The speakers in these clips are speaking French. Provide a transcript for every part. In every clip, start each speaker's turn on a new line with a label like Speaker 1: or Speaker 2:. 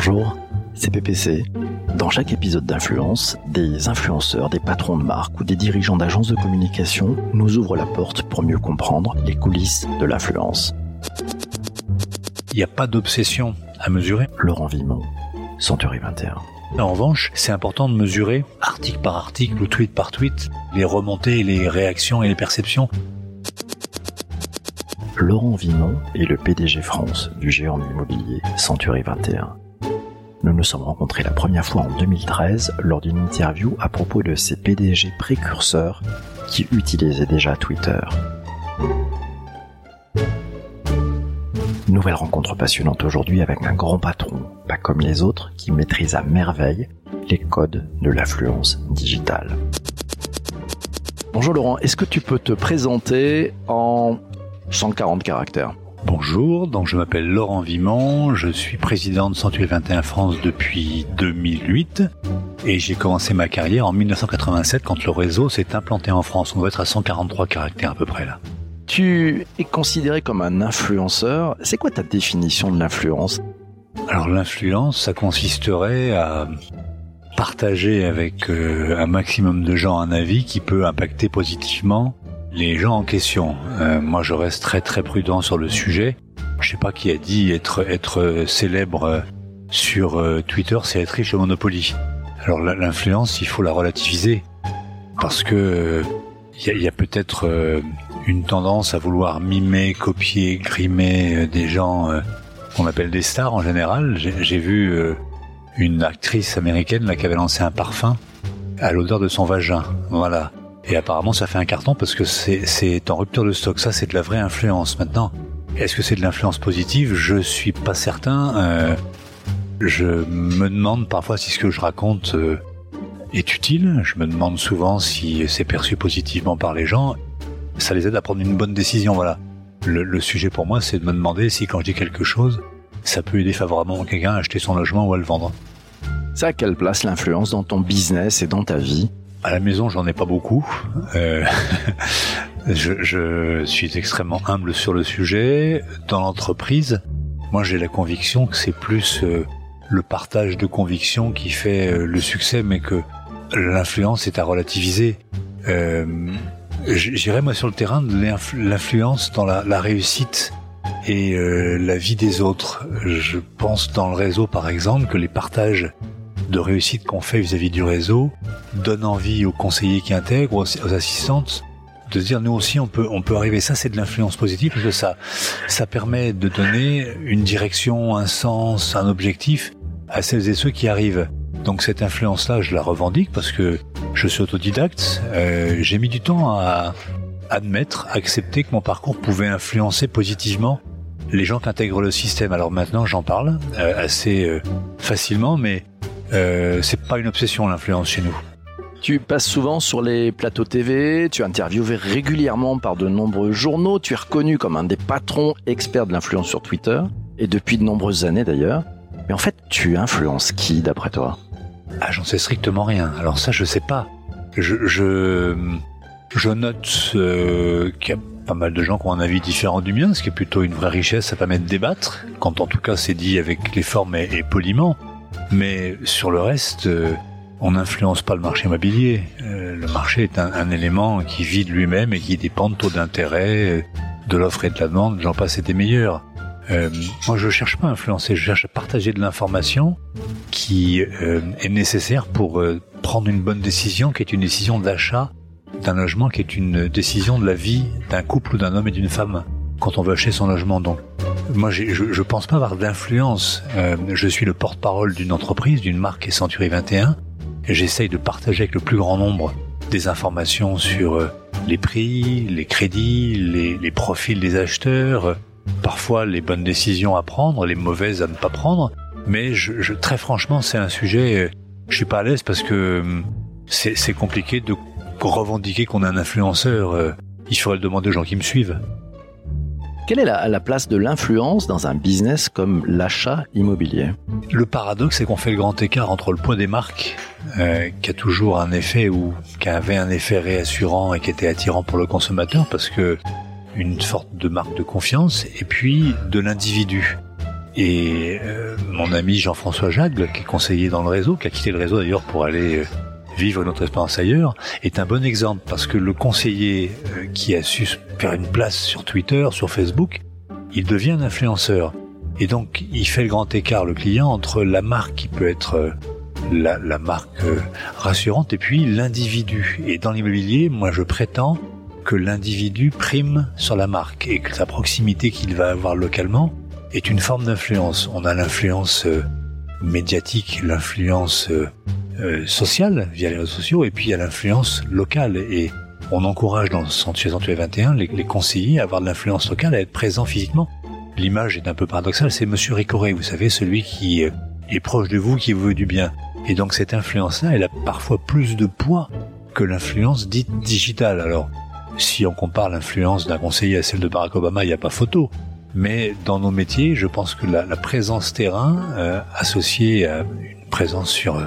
Speaker 1: Bonjour, c'est PPC. Dans chaque épisode d'Influence, des influenceurs, des patrons de marque ou des dirigeants d'agences de communication nous ouvrent la porte pour mieux comprendre les coulisses de l'influence.
Speaker 2: Il n'y a pas d'obsession à mesurer.
Speaker 1: Laurent Vimon, Century 21.
Speaker 2: En revanche, c'est important de mesurer, article par article ou tweet par tweet, les remontées, les réactions et les perceptions.
Speaker 1: Laurent Vimon est le PDG France du géant immobilier Century 21. Nous nous sommes rencontrés la première fois en 2013 lors d'une interview à propos de ces PDG précurseurs qui utilisaient déjà Twitter. Nouvelle rencontre passionnante aujourd'hui avec un grand patron, pas comme les autres, qui maîtrise à merveille les codes de l'affluence digitale. Bonjour Laurent, est-ce que tu peux te présenter en 140 caractères?
Speaker 2: Bonjour, donc je m'appelle Laurent Vimon, je suis président de Century 21 France depuis 2008 et j'ai commencé ma carrière en 1987 quand le réseau s'est implanté en France. On doit être à 143 caractères à peu près là.
Speaker 1: Tu es considéré comme un influenceur. C'est quoi ta définition de l'influence?
Speaker 2: Alors l'influence, ça consisterait à partager avec euh, un maximum de gens un avis qui peut impacter positivement les gens en question. Euh, moi, je reste très très prudent sur le sujet. Je sais pas qui a dit être être célèbre euh, sur Twitter, c'est être riche au Monopoly. Alors l'influence, il faut la relativiser parce que il y a, peut-être euh, une tendance à vouloir mimer, copier, grimer euh, des gens euh, qu'on appelle des stars en général. J'ai vu une actrice américaine là qui avait lancé un parfum à l'odeur de son vagin. Voilà. Et apparemment, ça fait un carton parce que c'est en rupture de stock. Ça, c'est de la vraie influence. Maintenant, est-ce que c'est de l'influence positive? Je suis pas certain. Euh, je me demande parfois si ce que je raconte est utile. Je me demande souvent si c'est perçu positivement par les gens. Ça les aide à prendre une bonne décision, voilà. Le, sujet pour moi, c'est de me demander si quand je dis quelque chose, ça peut aider favorablement quelqu'un à acheter son logement ou à le vendre.
Speaker 1: À quelle place l'influence dans ton business et dans ta vie?
Speaker 2: À la maison, j'en ai pas beaucoup. Euh, je, suis extrêmement humble sur le sujet. Dans l'entreprise, moi j'ai la conviction que c'est plus euh, le partage de convictions qui fait euh, le succès, mais que l'influence est à relativiser. Euh, J'irais moi sur le terrain de l'influence dans la, réussite et la vie des autres. Je pense dans le réseau par exemple que les partages de réussite qu'on fait vis-à-vis du réseau donnent envie aux conseillers qui intègrent, aux, assistantes, de se dire nous aussi on peut on peut arriver. Ça c'est de l'influence positive parce que ça ça permet de donner une direction, un sens, un objectif à celles et ceux qui arrivent. Donc cette influence-là, je la revendique parce que je suis autodidacte. Euh, j'ai mis du temps à admettre, accepter que mon parcours pouvait influencer positivement les gens qui intègrent le système. Alors maintenant, j'en parle euh, assez euh, facilement, mais euh, c'est pas une obsession l'influence chez nous.
Speaker 1: Tu passes souvent sur les plateaux TV, tu es interviewé régulièrement par de nombreux journaux, tu es reconnu comme un des patrons experts de l'influence sur Twitter, et depuis de nombreuses années d'ailleurs. Mais en fait, tu influences qui d'après toi?
Speaker 2: Ah, j'en sais strictement rien. Alors ça, je sais pas. Je, je, je note euh, qu'il y a pas mal de gens qui ont un avis différent du mien, ce qui est plutôt une vraie richesse, ça permet de débattre, quand en tout cas c'est dit avec les formes et, poliment. Mais sur le reste, euh, on n'influence pas le marché immobilier. Euh, le marché est un, élément qui vit de lui-même et qui dépend de taux d'intérêt, de l'offre et de la demande, j'en passe et des meilleurs. Euh, moi, je cherche pas à influencer, je cherche à partager de l'information qui euh, est nécessaire pour euh, prendre une bonne décision, qui est une décision d'achat d'un logement, qui est une décision de la vie d'un couple ou d'un homme et d'une femme quand on veut acheter son logement. Donc, moi, je, je pense pas avoir d'influence. Euh, je suis le porte-parole d'une entreprise, d'une marque qui est Century 21, et j'essaye de partager avec le plus grand nombre des informations sur les prix, les crédits, les, les profils des acheteurs, parfois les bonnes décisions à prendre, les mauvaises à ne pas prendre. Mais je, je très franchement, c'est un sujet, je suis pas à l'aise parce que c'est compliqué de revendiquer qu'on est un influenceur. Euh, il faudrait le demander aux gens qui me suivent.
Speaker 1: Quelle est la, la place de l'influence dans un business comme l'achat immobilier?
Speaker 2: Le paradoxe, c'est qu'on fait le grand écart entre le poids des marques, euh, qui a toujours un effet ou qui avait un effet réassurant et qui était attirant pour le consommateur, parce que une sorte de marque de confiance, et puis de l'individu. Et euh, mon ami Jean-François Jagle, qui est conseiller dans le réseau, qui a quitté le réseau d'ailleurs pour aller euh, vivre notre expérience ailleurs, est un bon exemple parce que le conseiller euh, qui a su faire une place sur Twitter, sur Facebook, il devient un influenceur. Et donc, il fait le grand écart, le client, entre la marque qui peut être la, la marque rassurante et puis l'individu. Et dans l'immobilier, moi, je prétends que l'individu prime sur la marque et que la proximité qu'il va avoir localement est une forme d'influence. On a l'influence euh, médiatique, l'influence euh, euh, sociale via les réseaux sociaux, et puis il y a l'influence locale. Et on encourage dans Sanctuaire 21 les, les conseillers à avoir de l'influence locale, à être présents physiquement. L'image est un peu paradoxale, c'est Monsieur Ricoré, vous savez, celui qui est proche de vous, qui vous veut du bien. Et donc cette influence-là, elle a parfois plus de poids que l'influence dite digitale. Alors, si on compare l'influence d'un conseiller à celle de Barack Obama, il n'y a pas photo. Mais dans nos métiers, je pense que la, présence terrain, euh, associée à une présence sur euh,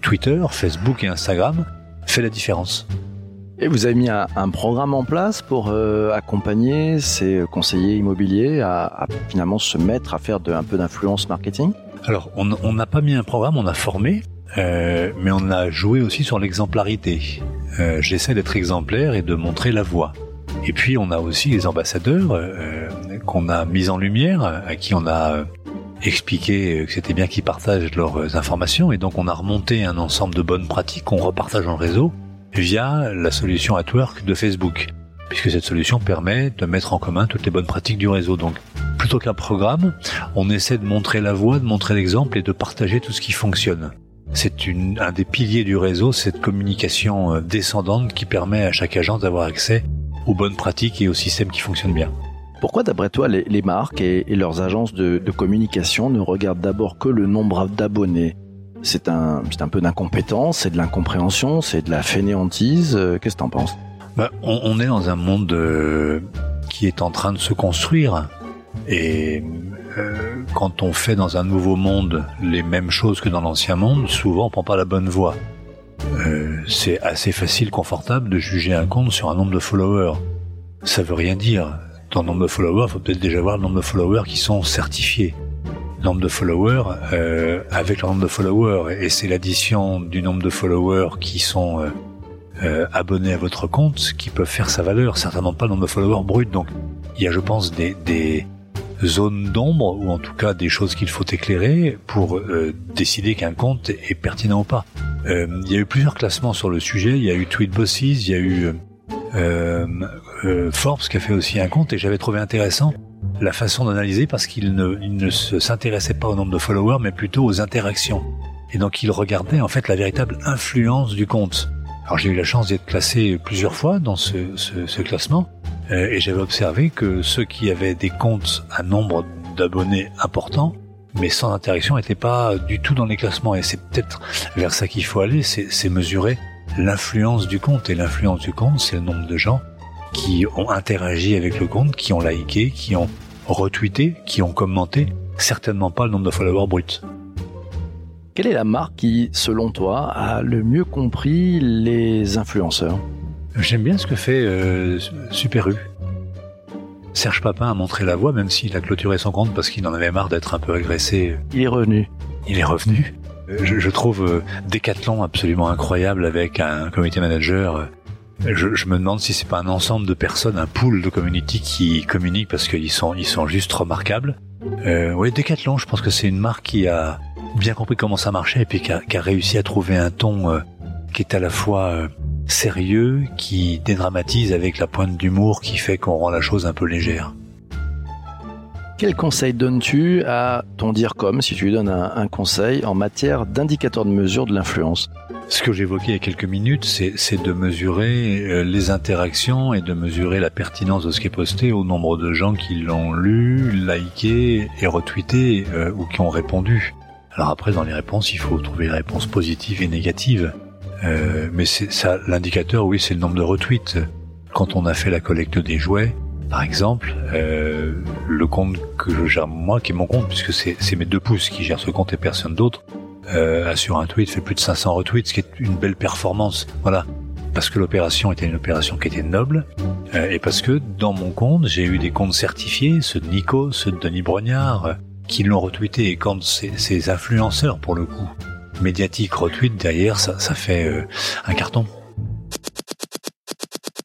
Speaker 2: Twitter, Facebook et Instagram, fait la différence.
Speaker 1: Et vous avez mis un, programme en place pour euh, accompagner ces conseillers immobiliers à, finalement se mettre à faire de, un peu d'influence marketing?
Speaker 2: Alors, on n'a pas mis un programme, on a formé, mais on a joué aussi sur l'exemplarité. J'essaie d'être exemplaire et de montrer la voie. Et puis on a aussi les ambassadeurs euh, qu'on a mis en lumière, à qui on a euh, expliqué que c'était bien qu'ils partagent leurs informations, et donc on a remonté un ensemble de bonnes pratiques qu'on repartage le réseau via la solution AtWork de Facebook, puisque cette solution permet de mettre en commun toutes les bonnes pratiques du réseau. Donc plutôt qu'un programme, on essaie de montrer la voie, de montrer l'exemple et de partager tout ce qui fonctionne. C'est un des piliers du réseau, cette communication euh, descendante qui permet à chaque agent d'avoir accès aux bonnes pratiques et aux systèmes qui fonctionnent bien.
Speaker 1: Pourquoi, d'après toi, les, marques et, leurs agences de, communication ne regardent d'abord que le nombre d'abonnés? C'est un, un peu d'incompétence, c'est de l'incompréhension, c'est de la fainéantise. Euh, qu'est-ce que tu en penses?
Speaker 2: Bah, on, est dans un monde euh, qui est en train de se construire. Et euh, quand on fait dans un nouveau monde les mêmes choses que dans l'ancien monde, souvent on prend pas la bonne voie. C'est assez facile, confortable de juger un compte sur un nombre de followers. Ça veut rien dire. Dans nombre de followers, il faut peut-être déjà voir le nombre de followers qui sont certifiés. Le nombre de followers euh, avec le nombre de followers. Et c'est l'addition du nombre de followers qui sont euh, euh, abonnés à votre compte qui peuvent faire sa valeur. Certainement pas le nombre de followers bruts. Donc il y a, je pense, des, des zones d'ombre ou en tout cas des choses qu'il faut éclairer pour euh, décider qu'un compte est pertinent ou pas. Euh, il y a eu plusieurs classements sur le sujet. Il y a eu Tweetbosses, il y a eu euh, Forbes qui a fait aussi un compte et j'avais trouvé intéressant la façon d'analyser parce qu'il ne, ne s'intéressait pas au nombre de followers mais plutôt aux interactions. Et donc il regardait en fait la véritable influence du compte. Alors j'ai eu la chance d'être classé plusieurs fois dans ce, ce, ce classement euh, et j'avais observé que ceux qui avaient des comptes à nombre d'abonnés importants mais sans interaction n'était pas du tout dans les classements. Et c'est peut-être vers ça qu'il faut aller, c'est mesurer l'influence du compte. Et l'influence du compte, c'est le nombre de gens qui ont interagi avec le compte, qui ont liké, qui ont retweeté, qui ont commenté, certainement pas le nombre de followers bruts.
Speaker 1: Quelle est la marque qui, selon toi, a le mieux compris les influenceurs?
Speaker 2: J'aime bien ce que fait euh, Super U. Serge Papin a montré la voie, même s'il a clôturé son compte parce qu'il en avait marre d'être un peu agressé.
Speaker 1: Il est revenu.
Speaker 2: Il est revenu. Euh, je, trouve euh, Decathlon absolument incroyable avec un comité manager. Je, je me demande si c'est pas un ensemble de personnes, un pool de community qui communiquent parce qu'ils sont, ils sont juste remarquables. Euh, oui, Decathlon, je pense que c'est une marque qui a bien compris comment ça marchait et puis qui a, qui a réussi à trouver un ton euh, qui est à la fois sérieux qui dédramatise avec la pointe d'humour qui fait qu'on rend la chose un peu légère.
Speaker 1: Quel conseil donnes-tu à ton dire si tu lui donnes un, conseil en matière d'indicateur de mesure de l'influence?
Speaker 2: Ce que j'évoquais il y a quelques minutes, c'est de mesurer euh, les interactions et de mesurer la pertinence de ce qui est posté au nombre de gens qui l'ont lu, liké et retweeté euh, ou qui ont répondu. Alors après, dans les réponses, il faut trouver les réponses positives et négatives. Euh, mais ça, l'indicateur, oui, c'est le nombre de retweets. Quand on a fait la collecte des jouets, par exemple, euh, le compte que je gère moi, qui est mon compte, puisque c'est mes deux pouces qui gèrent ce compte et personne d'autre, euh, sur un tweet fait plus de 500 retweets, ce qui est une belle performance. Voilà, parce que l'opération était une opération qui était noble, euh, et parce que dans mon compte, j'ai eu des comptes certifiés, ceux de Nico, ceux de Denis Brognard, qui l'ont retweeté. Et quand ces, ces influenceurs, pour le coup, médiatiques retweetent derrière, ça, ça fait euh, un carton.